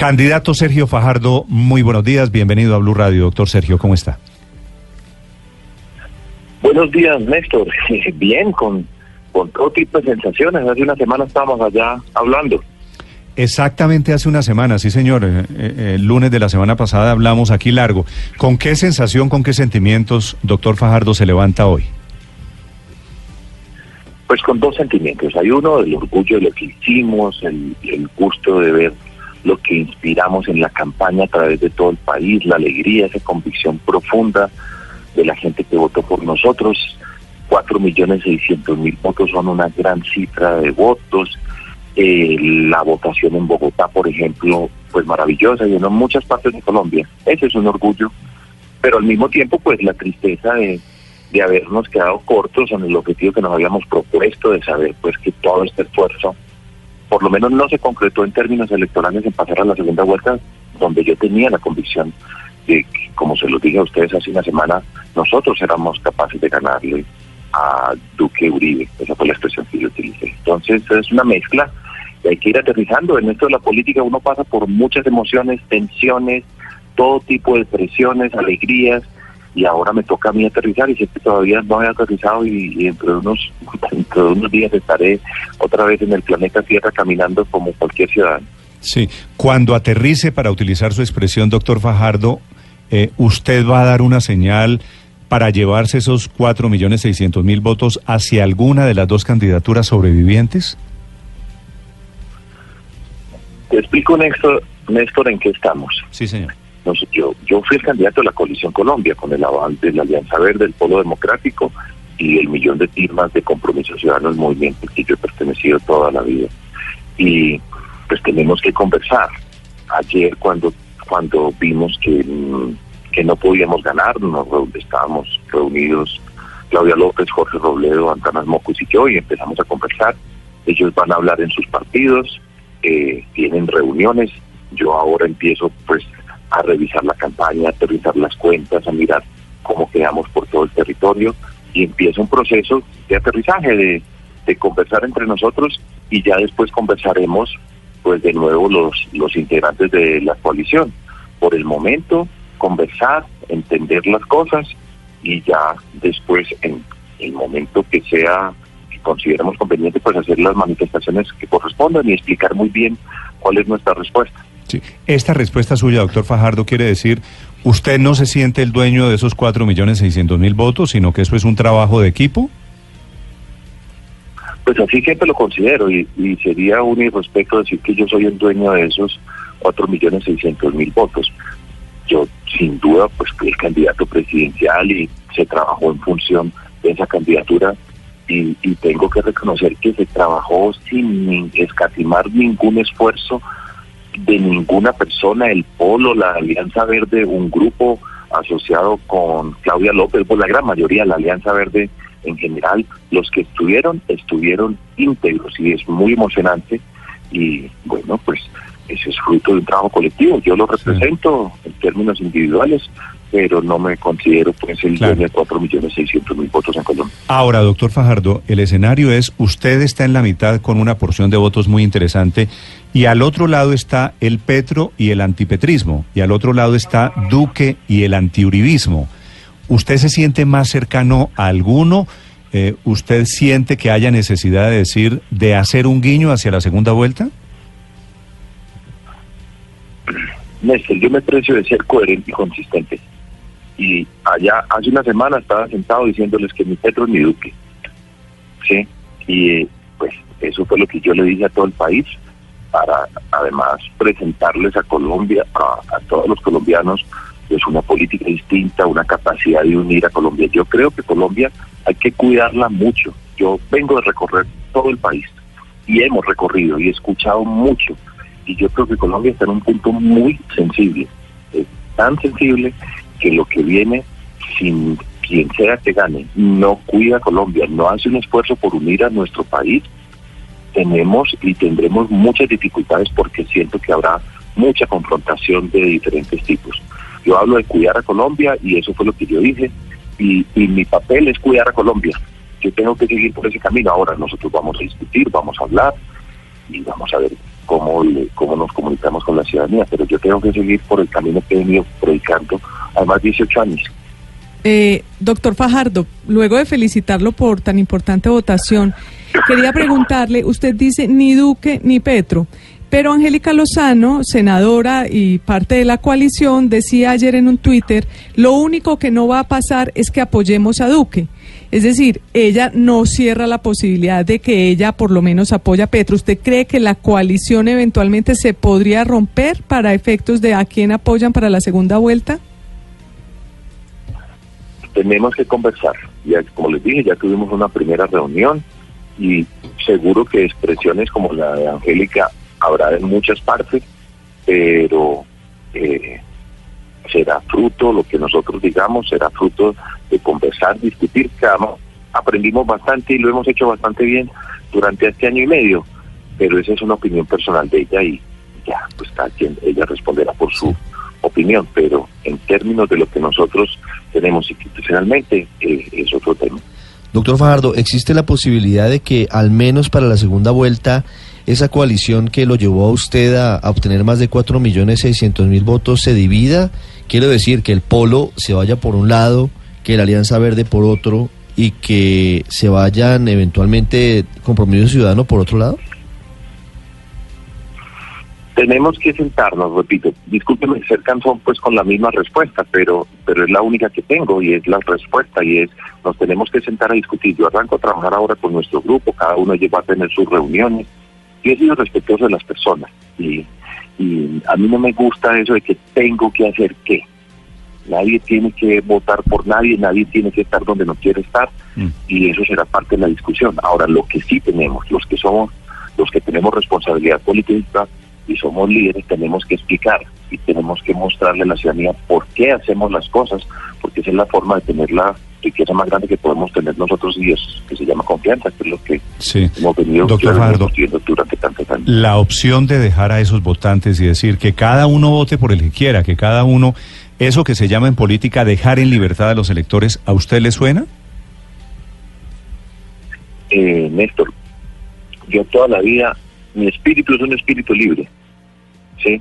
Candidato Sergio Fajardo, muy buenos días. Bienvenido a Blue Radio. Doctor Sergio, ¿cómo está? Buenos días, Néstor. Bien, con, con todo tipo de sensaciones. Hace una semana estábamos allá hablando. Exactamente hace una semana, sí señor. Eh, eh, el lunes de la semana pasada hablamos aquí largo. ¿Con qué sensación, con qué sentimientos, doctor Fajardo, se levanta hoy? Pues con dos sentimientos. Hay uno, el orgullo de lo que hicimos, el, el gusto de ver lo que inspiramos en la campaña a través de todo el país, la alegría, esa convicción profunda de la gente que votó por nosotros. Cuatro millones seiscientos mil votos son una gran cifra de votos. Eh, la votación en Bogotá, por ejemplo, pues maravillosa y en muchas partes de Colombia. Ese es un orgullo, pero al mismo tiempo, pues la tristeza de, de habernos quedado cortos en el objetivo que nos habíamos propuesto, de saber pues que todo este esfuerzo, por lo menos no se concretó en términos electorales en pasar a la segunda vuelta, donde yo tenía la convicción de que, como se lo dije a ustedes hace una semana, nosotros éramos capaces de ganarle a Duque Uribe, esa fue la expresión que yo utilicé. Entonces es una mezcla y hay que ir aterrizando. En esto de la política uno pasa por muchas emociones, tensiones, todo tipo de presiones, alegrías, y ahora me toca a mí aterrizar y sé que todavía no he aterrizado y, y dentro, de unos, dentro de unos días estaré otra vez en el planeta Tierra caminando como cualquier ciudadano. Sí, cuando aterrice, para utilizar su expresión, doctor Fajardo, eh, ¿usted va a dar una señal para llevarse esos cuatro millones seiscientos mil votos hacia alguna de las dos candidaturas sobrevivientes? Te explico, Néstor, Néstor en qué estamos. Sí, señor. Nos- yo, yo fui el candidato de la coalición Colombia con el aval de la Alianza Verde, el Polo Democrático y el millón de firmas de compromiso ciudadano, el movimiento al que yo he pertenecido toda la vida. Y pues tenemos que conversar. Ayer cuando cuando vimos que, mm, que no podíamos ganar, nos estábamos reunidos Claudia López, Jorge Robledo, Antanas Mocus y yo, y empezamos a conversar. Ellos van a hablar en sus partidos, eh, tienen reuniones. Yo ahora empiezo pues a revisar la campaña, a aterrizar las cuentas, a mirar cómo quedamos por todo el territorio y empieza un proceso de aterrizaje, de, de conversar entre nosotros y ya después conversaremos pues de nuevo los, los integrantes de la coalición. Por el momento, conversar, entender las cosas y ya después en el momento que sea que consideremos conveniente pues hacer las manifestaciones que correspondan y explicar muy bien cuál es nuestra respuesta. Sí. Esta respuesta suya, doctor Fajardo, quiere decir, usted no se siente el dueño de esos cuatro millones seiscientos mil votos, sino que eso es un trabajo de equipo. Pues así siempre lo considero y, y sería un irrespeto decir que yo soy el dueño de esos cuatro millones seiscientos mil votos. Yo sin duda pues fui el candidato presidencial y se trabajó en función de esa candidatura y, y tengo que reconocer que se trabajó sin escatimar ningún esfuerzo de ninguna persona, el Polo, la Alianza Verde, un grupo asociado con Claudia López, pues la gran mayoría, la Alianza Verde en general, los que estuvieron, estuvieron íntegros y es muy emocionante y bueno, pues ese es fruto de un trabajo colectivo. Yo lo represento en términos individuales, pero no me considero pues el Claro. dueño de cuatro millones seiscientos mil votos en Colombia. Ahora, doctor Fajardo, el escenario es, usted está en la mitad con una porción de votos muy interesante y al otro lado está el petro y el antipetrismo y al otro lado está Duque y el antiuribismo. ¿Usted se siente más cercano a alguno? Eh, ¿Usted siente que haya necesidad de decir, de hacer un guiño hacia la segunda vuelta? Néstor, yo me precio de ser coherente y consistente. Y allá hace una semana estaba sentado diciéndoles que mi Petro mi Duque. ¿Sí? Y eh, pues eso fue lo que yo le dije a todo el país para además presentarles a Colombia, a, a todos los colombianos, pues una política distinta, una capacidad de unir a Colombia. Yo creo que Colombia hay que cuidarla mucho. Yo vengo de recorrer todo el país y hemos recorrido y escuchado mucho y yo creo que Colombia está en un punto muy sensible, es tan sensible que lo que viene sin quien sea que gane no cuida a Colombia, no hace un esfuerzo por unir a nuestro país, tenemos y tendremos muchas dificultades porque siento que habrá mucha confrontación de diferentes tipos. Yo hablo de cuidar a Colombia y eso fue lo que yo dije y, y mi papel es cuidar a Colombia. Yo tengo que seguir por ese camino. Ahora nosotros vamos a discutir, vamos a hablar y vamos a ver cómo, cómo nos comunicamos con la ciudadanía. Pero yo tengo que seguir por el camino que he venido predicando además 18 años. Eh, doctor Fajardo, luego de felicitarlo por tan importante votación, quería preguntarle, usted dice ni Duque ni Petro, pero Angélica Lozano, senadora y parte de la coalición, decía ayer en un Twitter, lo único que no va a pasar es que apoyemos a Duque. Es decir, ella no cierra la posibilidad de que ella por lo menos apoya a Petro. ¿Usted cree que la coalición eventualmente se podría romper para efectos de a quién apoyan para la segunda vuelta? Tenemos que conversar. Ya, como les dije, ya tuvimos una primera reunión y seguro que expresiones como la de Angélica habrá en muchas partes, pero eh, será fruto, lo que nosotros digamos, será fruto de conversar, discutir. Cada aprendimos bastante y lo hemos hecho bastante bien durante este año y medio, pero esa es una opinión personal de ella y ya, pues cada quien, ella responderá por su opinión, pero en términos de lo que nosotros tenemos institucionalmente, eh, es otro tema. Doctor Fajardo, ¿existe la posibilidad de que al menos para la segunda vuelta esa coalición que lo llevó a usted a, a obtener más de 4.600.000 votos se divida? Quiero decir que el polo se vaya por un lado, que la Alianza Verde por otro y que se vayan eventualmente Compromiso Ciudadano por otro lado. Tenemos que sentarnos, repito, discúlpeme ser cansón pues con la misma respuesta, pero pero es la única que tengo y es la respuesta y es nos tenemos que sentar a discutir. Yo arranco a trabajar ahora con nuestro grupo, cada uno lleva a tener sus reuniones. Yo he sido respetuoso de las personas y, y a mí no me gusta eso de que tengo que hacer qué. Nadie tiene que votar por nadie, nadie tiene que estar donde no quiere estar Mm. y eso será parte de la discusión. Ahora, lo que sí tenemos, los que somos, los que tenemos responsabilidad política y somos líderes, tenemos que explicar y tenemos que mostrarle a la ciudadanía por qué hacemos las cosas, porque esa es la forma de tener la riqueza más grande que podemos tener nosotros y es que se llama confianza, que es lo que Sí. hemos venido Doctor Fajardo. durante tantos años. La opción de dejar a esos votantes y decir que cada uno vote por el que quiera, que cada uno, eso que se llama en política dejar en libertad a los electores, ¿a usted le suena? eh, Néstor, yo toda la vida, mi espíritu es un espíritu libre, ¿sí?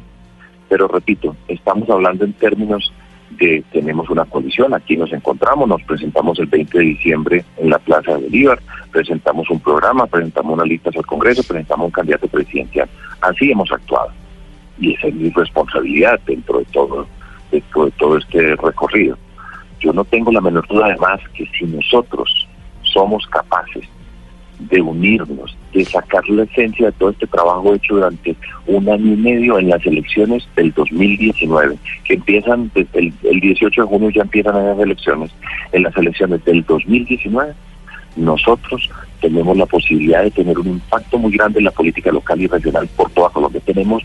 Pero repito, estamos hablando en términos de, tenemos una coalición, aquí nos encontramos, nos presentamos el 20 de diciembre en la Plaza de Bolívar, presentamos un programa, presentamos unas listas al Congreso, presentamos un candidato presidencial. Así hemos actuado. Y esa es mi responsabilidad dentro de todo, dentro de todo este recorrido. Yo no tengo la menor duda además que si nosotros somos capaces de unirnos, de sacar la esencia de todo este trabajo hecho durante un año y medio en las elecciones del 2019, que empiezan desde el, el 18 de junio ya empiezan las elecciones, en las elecciones del 2019 nosotros tenemos la posibilidad de tener un impacto muy grande en la política local y regional por toda Colombia. Tenemos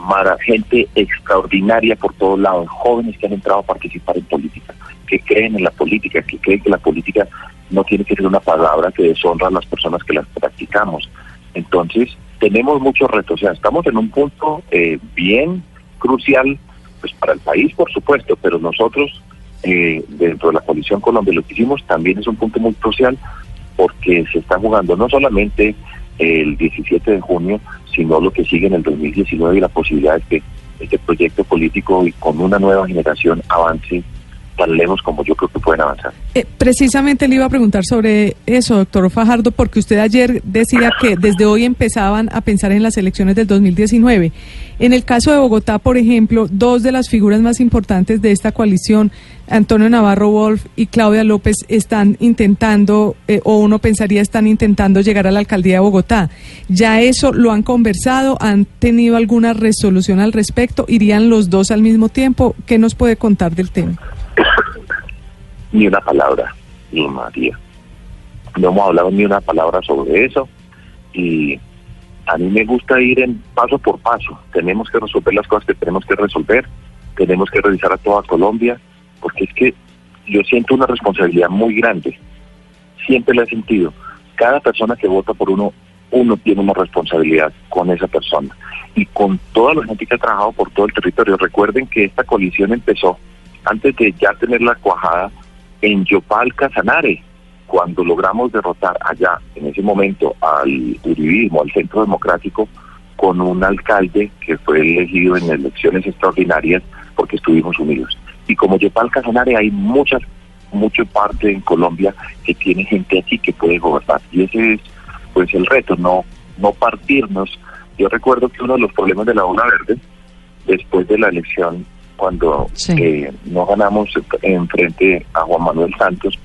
mara- gente extraordinaria por todos lados, jóvenes que han entrado a participar en política, que creen en la política, que creen que la política no tiene que ser una palabra que deshonra a las personas que las practicamos. Entonces, tenemos muchos retos, o sea, estamos en un punto eh, bien crucial, pues para el país, por supuesto, pero nosotros, eh, dentro de la coalición Colombia, lo que hicimos también es un punto muy crucial porque se está jugando no solamente el 17 de junio, sino lo que sigue en el 2019 y la posibilidad de que este proyecto político y con una nueva generación avance como yo creo que pueden avanzar. Eh, precisamente le iba a preguntar sobre eso, doctor Fajardo, porque usted ayer decía que desde hoy empezaban a pensar en las elecciones del 2019. En el caso de Bogotá, por ejemplo, dos de las figuras más importantes de esta coalición, Antonio Navarro Wolf y Claudia López, están intentando, eh, o uno pensaría están intentando llegar a la alcaldía de Bogotá. ¿Ya eso lo han conversado? ¿Han tenido alguna resolución al respecto? ¿Irían los dos al mismo tiempo? ¿Qué nos puede contar del tema? Ni una palabra, María. No hemos hablado ni una palabra sobre eso y a mí me gusta ir en paso por paso. Tenemos que resolver las cosas que tenemos que resolver, tenemos que revisar a toda Colombia, porque es que yo siento una responsabilidad muy grande. Siempre la he sentido. Cada persona que vota por uno, uno tiene una responsabilidad con esa persona. Y con toda la gente que ha trabajado por todo el territorio. Recuerden que esta coalición empezó antes de ya tener la cuajada en Yopal Casanare, cuando logramos derrotar allá, en ese momento, al uribismo, al centro democrático, con un alcalde que fue elegido en elecciones extraordinarias porque estuvimos unidos. Y como Yopal Casanare hay muchas, mucha parte en Colombia que tiene gente aquí que puede gobernar. Y ese es pues el reto, no, no partirnos. Yo recuerdo que uno de los problemas de la Ola Verde, después de la elección, cuando eh, no ganamos en frente a Juan Manuel Santos,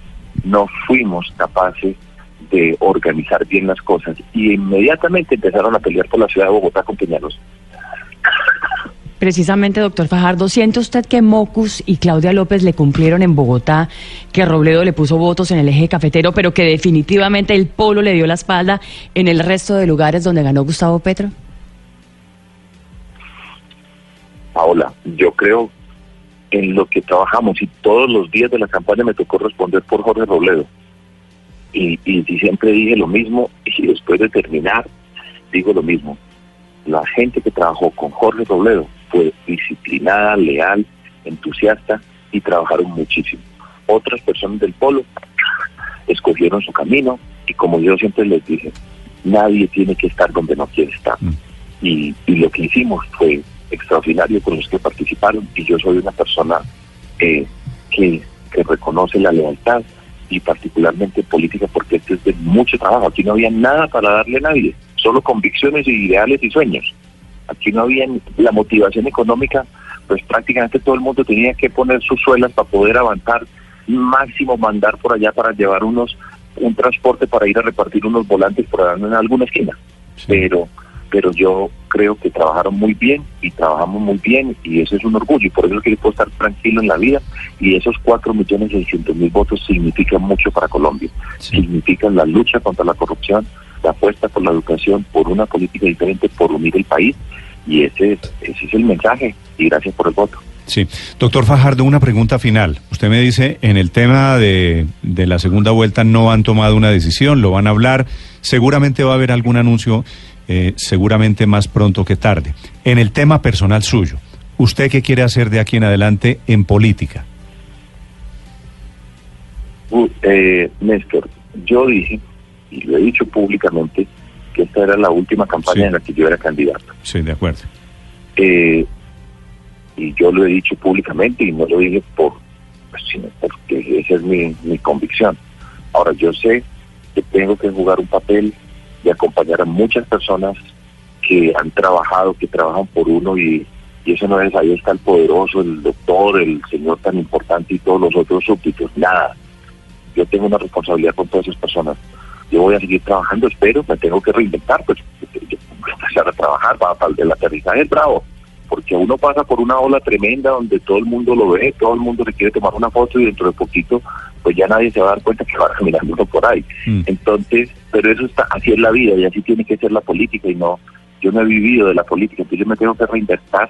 no fuimos capaces de organizar bien las cosas y inmediatamente empezaron a pelear por la ciudad de Bogotá con Peñalos. Precisamente, doctor Fajardo, ¿siente usted que Mocus y Claudia López le cumplieron en Bogotá, que Robledo le puso votos en el eje cafetero, pero que definitivamente el polo le dio la espalda en el resto de lugares donde ganó Gustavo Petro? Paola, yo creo en lo que trabajamos y todos los días de la campaña me tocó responder por Jorge Robledo. Y, y, siempre dije lo mismo y después de terminar digo lo mismo. La gente que trabajó con Jorge Robledo fue disciplinada, leal, entusiasta y trabajaron muchísimo. Otras personas del polo escogieron su camino y como yo siempre les dije, nadie tiene que estar donde no quiere estar. Mm. Y, y lo que hicimos fue extraordinario con los que participaron y yo soy una persona eh, que, que reconoce la lealtad y particularmente política porque esto es de mucho trabajo. Aquí no había nada para darle a nadie, solo convicciones y ideales y sueños. Aquí no había la motivación económica, pues prácticamente todo el mundo tenía que poner sus suelas para poder avanzar, máximo mandar por allá para llevar unos un transporte para ir a repartir unos volantes por en alguna esquina. Pero pero yo creo que trabajaron muy bien y trabajamos muy bien y eso es un orgullo y por eso es que yo puedo estar tranquilo en la vida y esos cuatro millones seiscientos mil votos significan mucho para Colombia, significan la lucha contra la corrupción, la apuesta por la educación, por una política diferente, por unir el país y ese, ese es el mensaje y gracias por el voto. Sí. Doctor Fajardo, una pregunta final. Usted me dice, en el tema de, de la segunda vuelta no han tomado una decisión, lo van a hablar, seguramente va a haber algún anuncio eh, seguramente más pronto que tarde. En el tema personal suyo, ¿usted qué quiere hacer de aquí en adelante en política? Uh, eh, Néstor, yo dije, y lo he dicho públicamente, que esta era la última campaña en la que yo era candidato. Sí, de acuerdo. Eh, y yo lo he dicho públicamente y no lo dije por, pues, sino porque esa es mi, mi convicción. Ahora, yo sé que tengo que jugar un papel de acompañar a muchas personas que han trabajado, que trabajan por uno y, eso no es, ahí está el poderoso, el doctor, el señor tan importante y todos los otros súbditos, nada. Yo tengo una responsabilidad con todas esas personas. Yo voy a seguir trabajando, espero, me tengo que reinventar, pues yo voy a empezar a trabajar para, para el aterrizaje bravo, porque uno pasa por una ola tremenda donde todo el mundo lo ve, todo el mundo le quiere tomar una foto y dentro de poquito pues ya nadie se va a dar cuenta que va caminando uno por ahí. Mm. Entonces, pero eso está, así es la vida y así tiene que ser la política y no, yo no he vivido de la política, entonces yo me tengo que reinventar,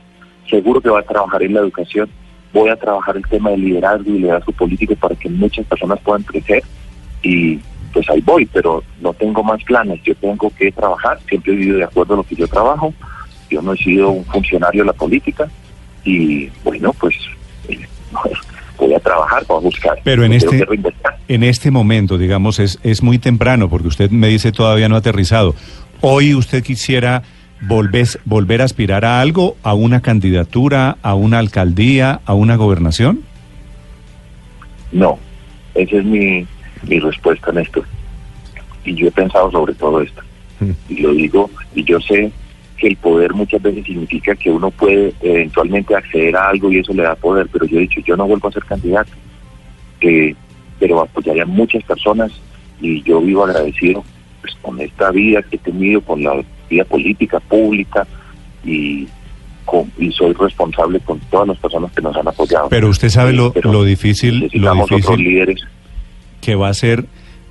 seguro que voy a trabajar en la educación, voy a trabajar el tema de liderazgo y liderazgo político para que muchas personas puedan crecer y pues ahí voy, pero no tengo más planes, yo tengo que trabajar, siempre he vivido de acuerdo a lo que yo trabajo, yo no he sido un funcionario de la política y bueno, pues eh, voy a trabajar, voy a buscar. Pero en este, en este momento, digamos, es, es muy temprano, porque usted me dice todavía no ha aterrizado. Hoy usted quisiera volver, volver a aspirar a algo, a una candidatura, a una alcaldía, a una gobernación? No, esa es mi, mi respuesta en esto. Y yo he pensado sobre todo esto. Mm. Y lo digo, y yo sé que el poder muchas veces significa que uno puede eventualmente acceder a algo y eso le da poder, pero yo he dicho, yo no vuelvo a ser candidato, eh, pero apoyaría a muchas personas y yo vivo agradecido pues, con esta vida que he tenido, con la vida política, pública y, con, y soy responsable con todas las personas que nos han apoyado. Pero usted sabe lo, lo difícil, lo difícil líderes. que va a ser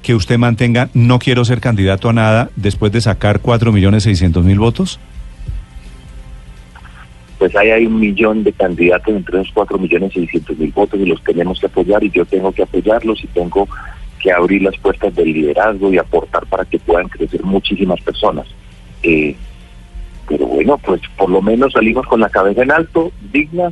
que usted mantenga no quiero ser candidato a nada después de sacar 4.600.000 votos? Pues ahí hay un millón de candidatos entre esos 4.600.000 votos y los tenemos que apoyar y yo tengo que apoyarlos y tengo que abrir las puertas del liderazgo y aportar para que puedan crecer muchísimas personas. Eh, pero bueno, pues por lo menos salimos con la cabeza en alto, digna,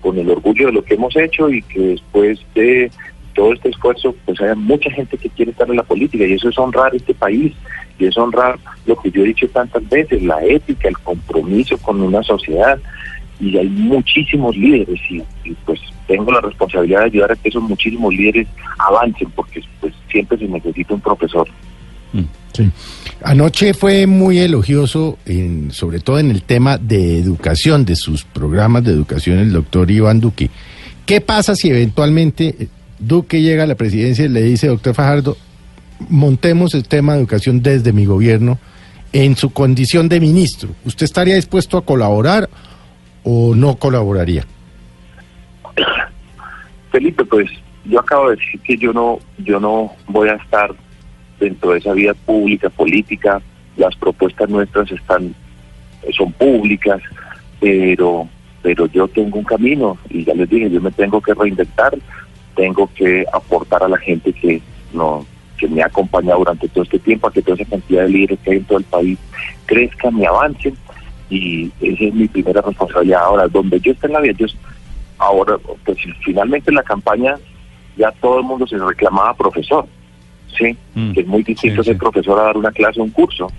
con el orgullo de lo que hemos hecho y que después de todo este esfuerzo, pues haya mucha gente que quiere estar en la política y eso es honrar este país y es honrar lo que yo he dicho tantas veces, la ética, el compromiso con una sociedad y hay muchísimos líderes y, y pues tengo la responsabilidad de ayudar a que esos muchísimos líderes avancen porque pues siempre se necesita un profesor. Sí. Anoche fue muy elogioso, en, sobre todo en el tema de educación, de sus programas de educación, el doctor Iván Duque. ¿Qué pasa si eventualmente Duque llega a la presidencia y le dice, doctor Fajardo, montemos el tema de educación desde mi gobierno en su condición de ministro? ¿Usted estaría dispuesto a colaborar o no colaboraría? Felipe, pues yo acabo de decir que yo no, yo no voy a estar dentro de esa vida pública, política. Las propuestas nuestras están, son públicas, pero, pero yo tengo un camino y ya les dije, yo me tengo que reinventar, tengo que aportar a la gente que no que me ha acompañado durante todo este tiempo, a que toda esa cantidad de líderes que hay en todo el país crezcan y avancen y esa es mi primera responsabilidad. Ahora, donde yo esté en la vida, yo ahora, pues finalmente en la campaña ya todo el mundo se reclamaba profesor, ¿sí? Mm, que es muy distinto sí, ser sí. profesor a dar una clase o un curso,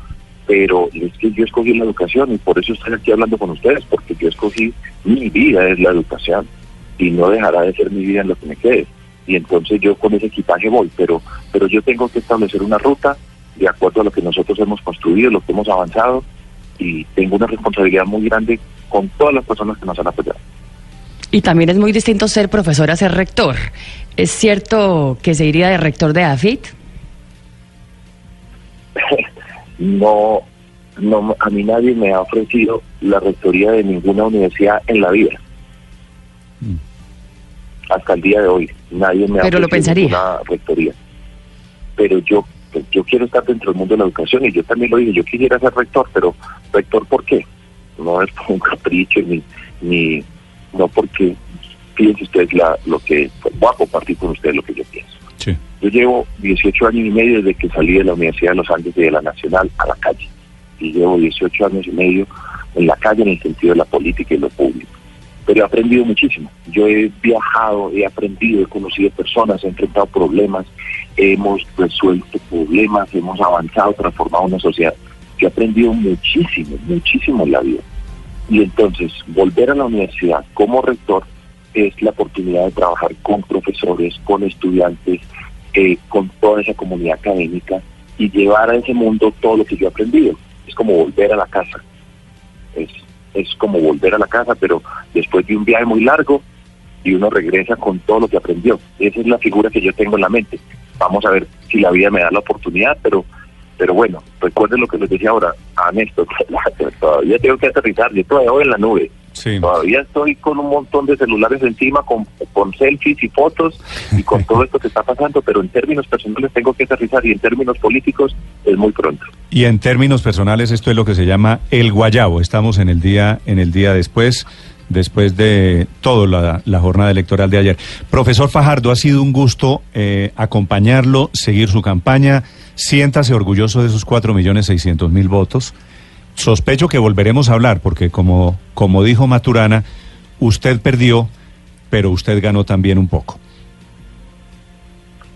pero es que yo escogí la educación y por eso estoy aquí hablando con ustedes, porque yo escogí mi vida es la educación y no dejará de ser mi vida en lo que me quede. Y entonces yo con ese equipaje voy, pero, pero yo tengo que establecer una ruta de acuerdo a lo que nosotros hemos construido, lo que hemos avanzado y tengo una responsabilidad muy grande con todas las personas que nos han apoyado. Y también es muy distinto ser profesor a ser rector. ¿Es cierto que se iría de rector de AFIT? no, no, a mí nadie me ha ofrecido la rectoría de ninguna universidad en la vida. Mm. Hasta el día de hoy, nadie me ha Pero lo ofrecido pensaría. ninguna rectoría. Pero yo, pues, yo quiero estar dentro del mundo de la educación y yo también lo dije, yo quisiera ser rector, pero rector ¿por qué? No es por un capricho ni, ni no porque fíjense ustedes la, lo que pues, voy a compartir con ustedes lo que yo pienso. Sí. Yo llevo 18 años y medio desde que salí de la Universidad de los Andes y de la Nacional a la calle. Y llevo 18 años y medio en la calle en el sentido de la política y lo público. Pero he aprendido muchísimo. Yo he viajado, he aprendido, he conocido personas, he enfrentado problemas, hemos resuelto problemas, hemos avanzado, transformado una sociedad. Yo he aprendido muchísimo, muchísimo en la vida. Y entonces, volver a la universidad como rector es la oportunidad de trabajar con profesores, con estudiantes, eh, con toda esa comunidad académica y llevar a ese mundo todo lo que yo he aprendido. Es como volver a la casa. Es, es como volver a la casa, pero después de un viaje muy largo y uno regresa con todo lo que aprendió. Esa es la figura que yo tengo en la mente. Vamos a ver si la vida me da la oportunidad, pero pero bueno, recuerden lo que les decía ahora a Néstor, todavía tengo que aterrizar, yo todavía voy en la nube. Sí. Todavía estoy con un montón de celulares encima, con, con selfies y fotos y con todo esto que está pasando, pero en términos personales tengo que aterrizar y en términos políticos es muy pronto. Y en términos personales, esto es lo que se llama el guayabo. Estamos en el día, en el día después, después de toda la, la jornada electoral de ayer. Profesor Fajardo, ha sido un gusto eh, acompañarlo, seguir su campaña. Siéntase orgulloso de esos cuatro millones seiscientos mil votos. Sospecho que volveremos a hablar, porque como, como dijo Maturana, usted perdió, pero usted ganó también un poco.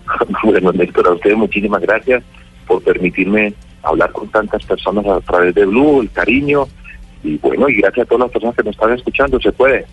Bueno, Néstor, a ustedes muchísimas gracias por permitirme hablar con tantas personas a través de Blue, el cariño, y bueno, y gracias a todas las personas que nos están escuchando, se puede.